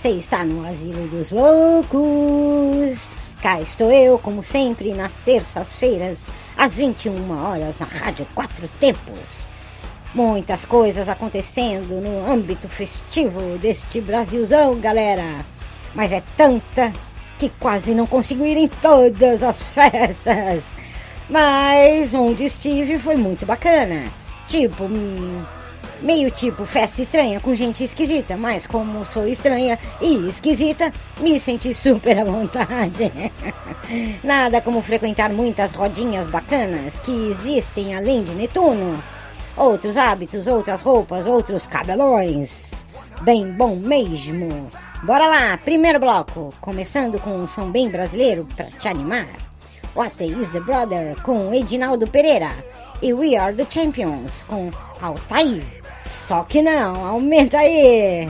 Você está no Asilo dos Loucos. Cá estou eu, como sempre, nas terças-feiras, às 21 horas, na Rádio Quatro Tempos. Muitas coisas acontecendo no âmbito festivo deste Brasilzão, galera. Mas é tanta que quase não consigo ir em todas as festas. Mas onde estive foi muito bacana. Tipo, hum, meio tipo festa estranha com gente esquisita, mas como sou estranha e esquisita, me senti super à vontade. Nada como frequentar muitas rodinhas bacanas que existem além de Netuno. Outros hábitos, outras roupas, outros cabelões. Bem bom mesmo. Bora lá, primeiro bloco, começando com um som bem brasileiro pra te animar. What is the Brother com Edinaldo Pereira e We Are the Champions com Altair. Só que não, aumenta aí.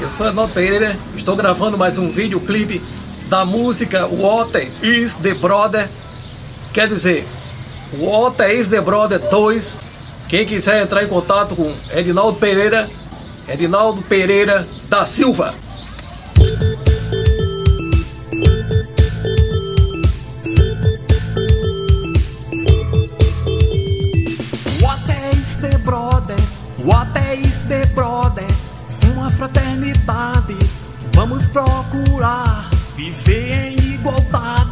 Eu sou Ednaldo Pereira, estou gravando mais um videoclipe da música What is the Brother? Quer dizer, What is the Brother 2? Quem quiser entrar em contato com Edinaldo Pereira, Edinaldo Pereira da Silva. The brother? Uma fraternidade. Vamos procurar viver em igualdade.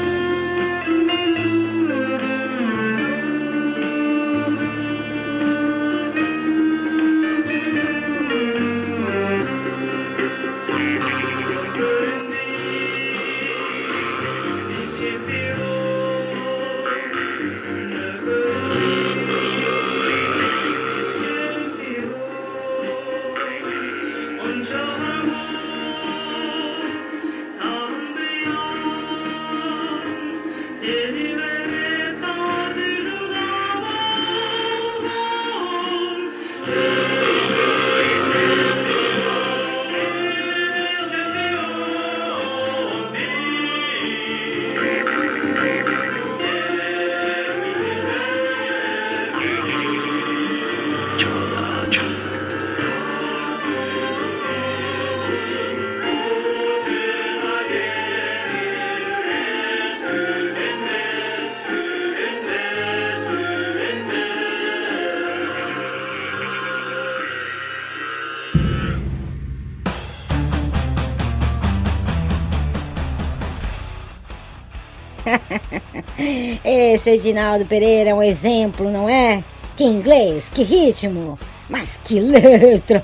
Esse Edinaldo Pereira é um exemplo, não é? Que inglês, que ritmo, mas que letra!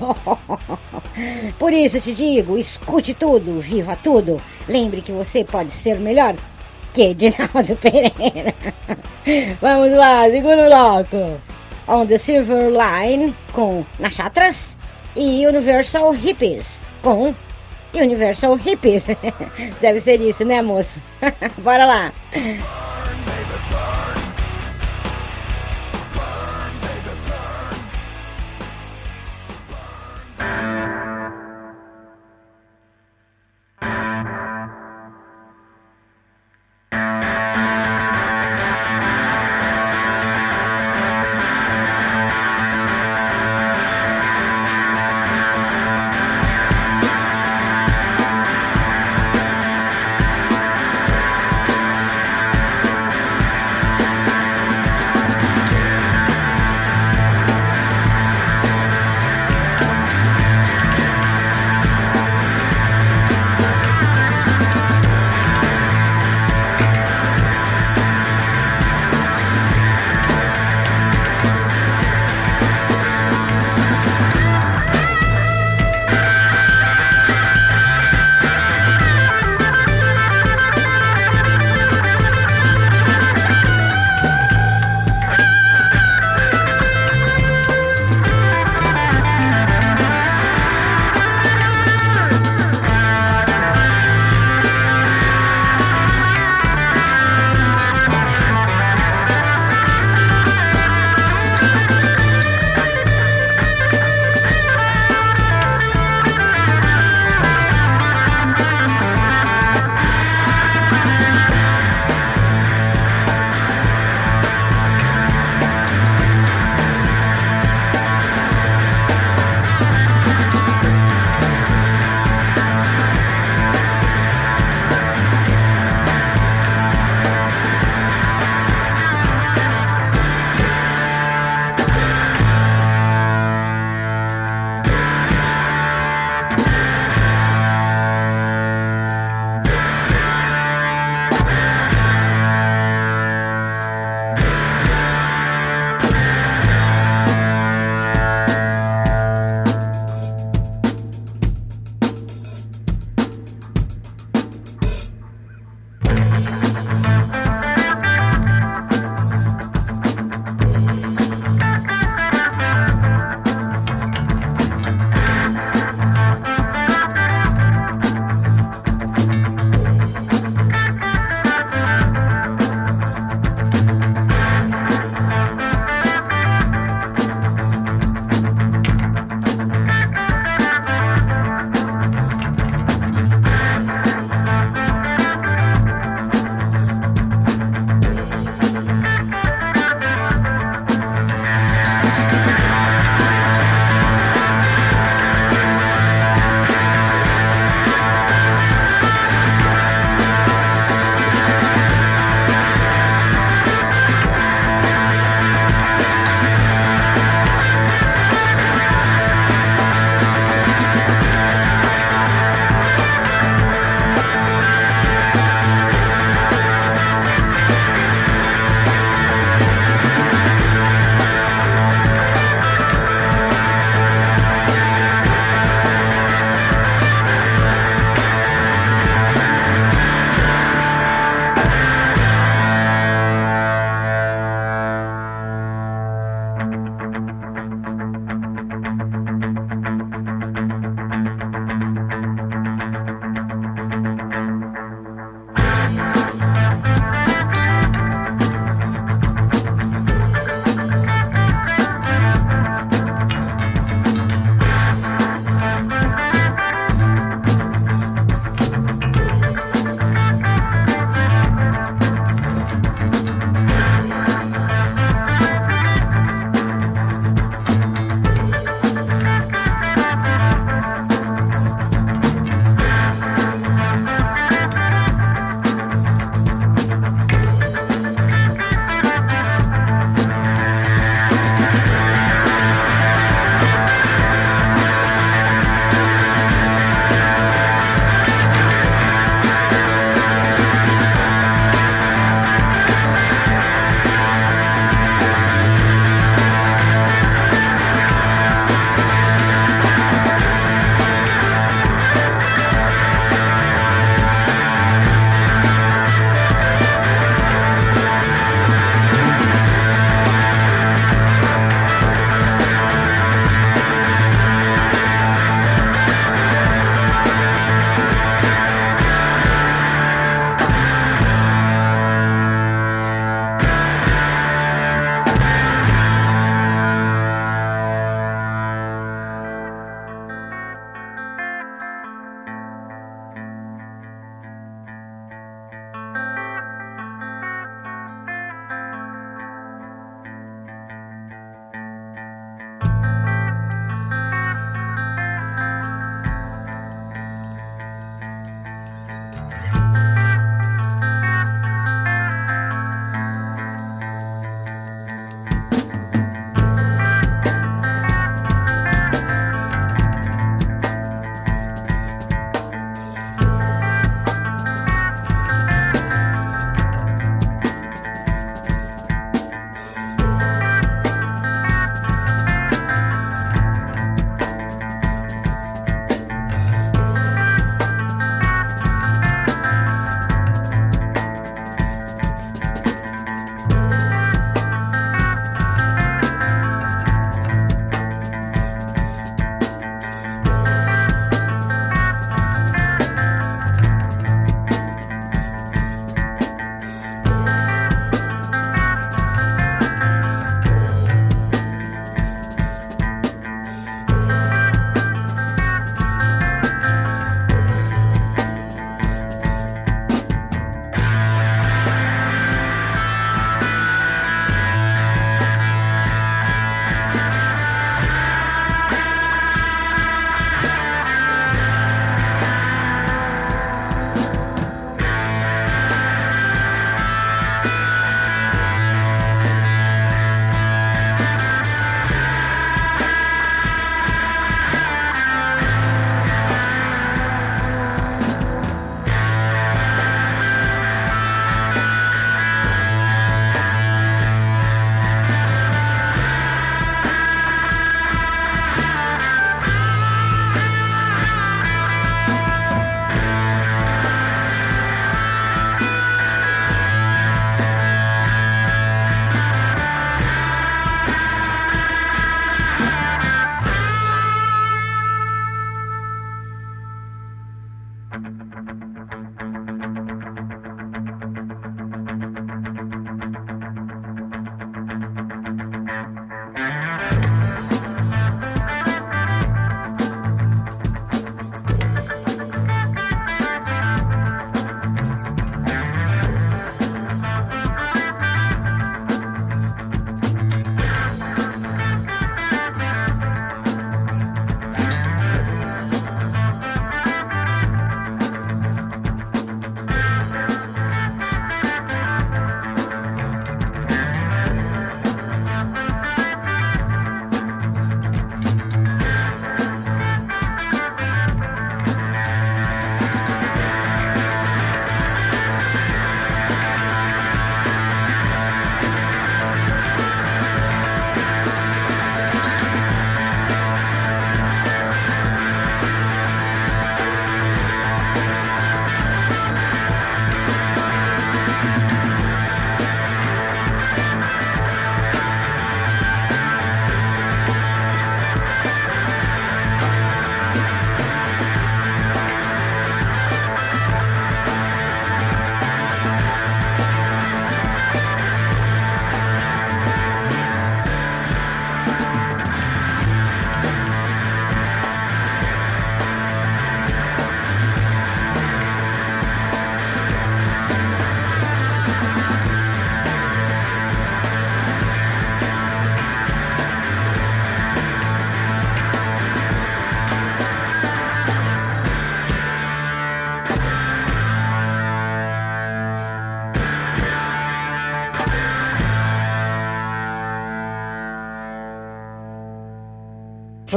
Por isso te digo, escute tudo, viva tudo. Lembre que você pode ser melhor que Edinaldo Pereira. Vamos lá, segundo bloco. On the Silver Line com Nachatras e Universal Hippies com Universal Hippies. Deve ser isso, né, moço? Bora lá.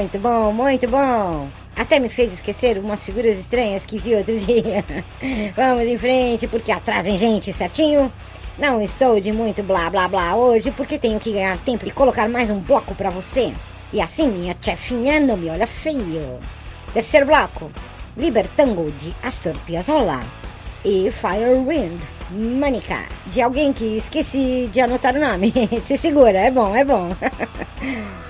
Muito bom, muito bom. Até me fez esquecer umas figuras estranhas que vi outro dia. Vamos em frente, porque atrás vem gente, certinho? Não estou de muito blá blá blá hoje, porque tenho que ganhar tempo e colocar mais um bloco para você. E assim minha chefinha não me olha feio. Terceiro bloco, Libertango de Astor Piazzolla e Firewind, Manica, de alguém que esqueci de anotar o nome. Se segura, é bom, é bom.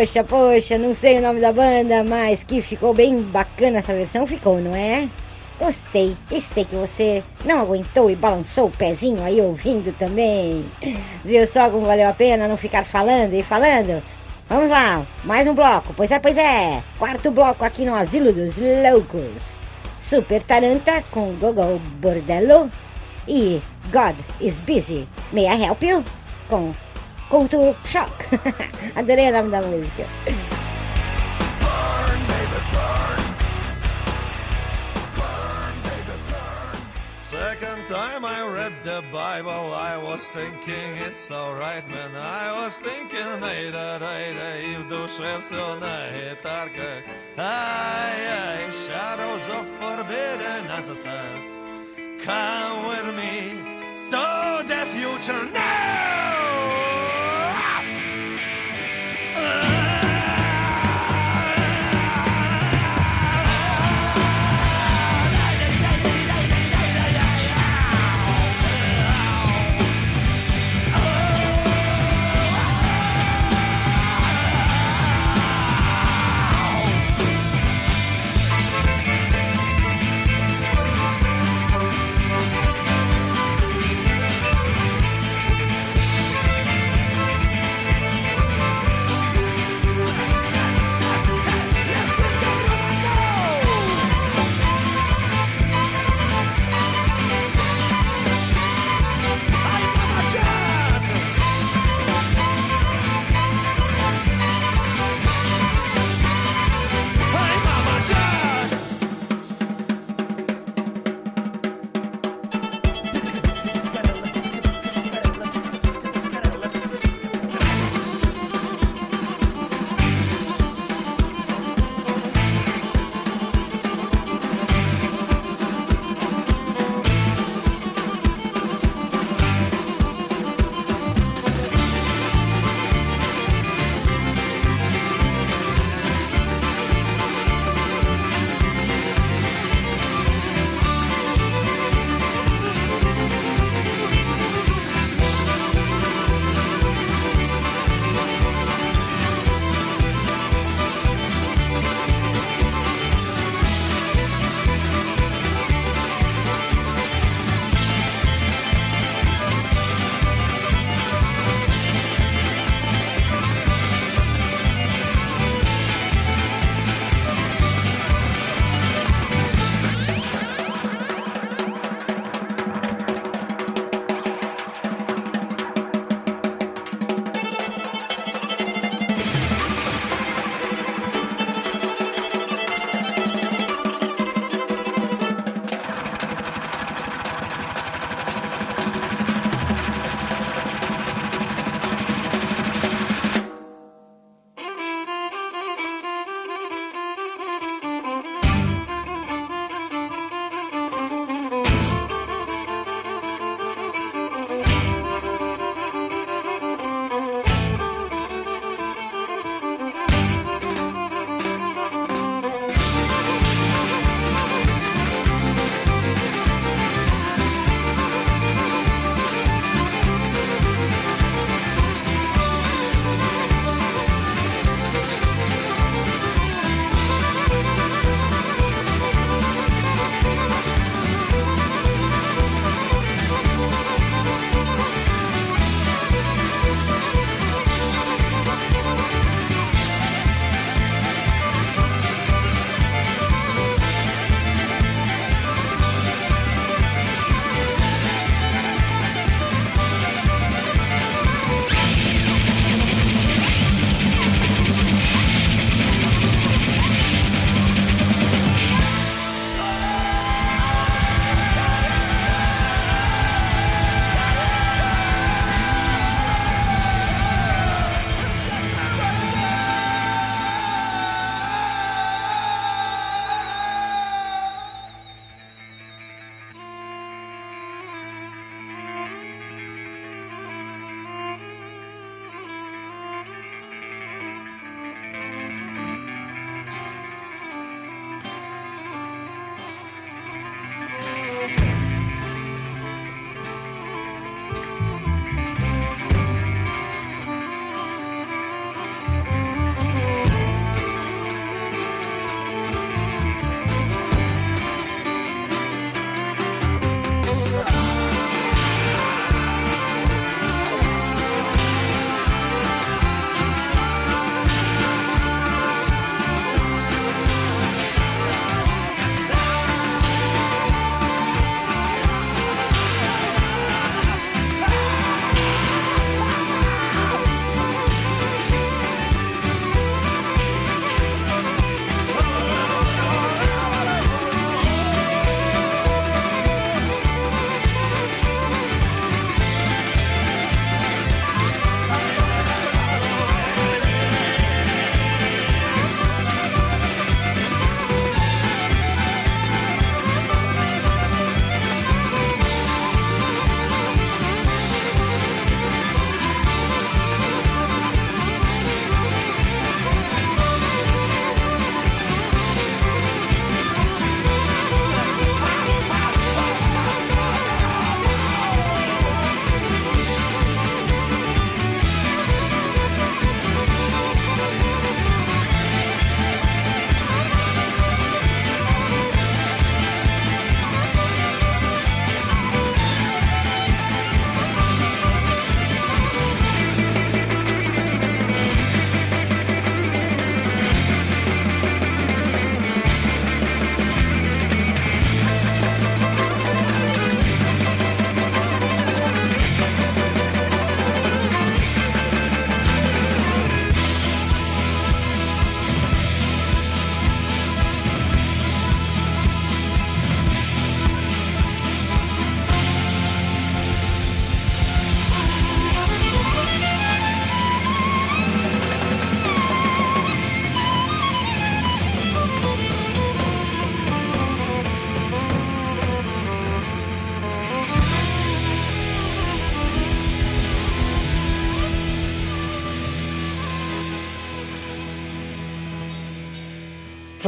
Poxa, poxa, não sei o nome da banda, mas que ficou bem bacana essa versão, ficou, não é? Gostei, e sei que você não aguentou e balançou o pezinho aí ouvindo também. Viu só como valeu a pena não ficar falando e falando? Vamos lá, mais um bloco, pois é, pois é. Quarto bloco aqui no Asilo dos Loucos. Super Taranta com Gogo Bordello e God is Busy. May I help you? Com Culture Shock. Adorei o nome da música. Second time I read the Bible, I was thinking it's alright, man. I was thinking, ай да дай да и в душе все на гитарках. Ай, ай, shadows of forbidden ancestors. Come with me to the future now!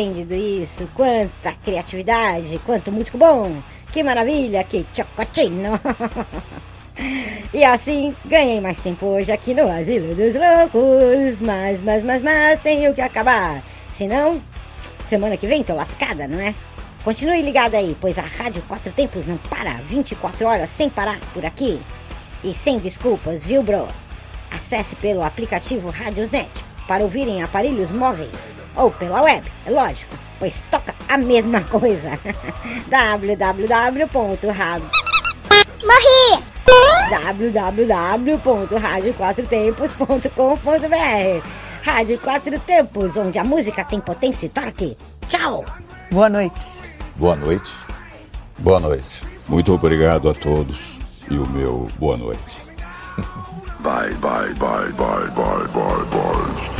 Esplêndido isso. Quanta criatividade, quanto músico bom. Que maravilha, que chocotino. E assim, ganhei mais tempo hoje aqui no Asilo dos Loucos. Mas, mas, mas, mas, tenho que acabar. Senão, semana que vem tô lascada, não é? Continue ligado aí, pois a Rádio Quatro Tempos não para 24 horas sem parar por aqui. E sem desculpas, viu, bro? Acesse pelo aplicativo Radiosnet para ouvir em aparelhos móveis ou pela web, é lógico, pois toca a mesma coisa. www.radio Morri! www.radioquatrotempos.com.br Rádio Quatro Tempos, onde a música tem potência e torque. Tchau! Boa noite. Boa noite. Boa noite. Muito obrigado a todos e o meu boa noite. Bye, bye, bye, bye, bye, bye, bye.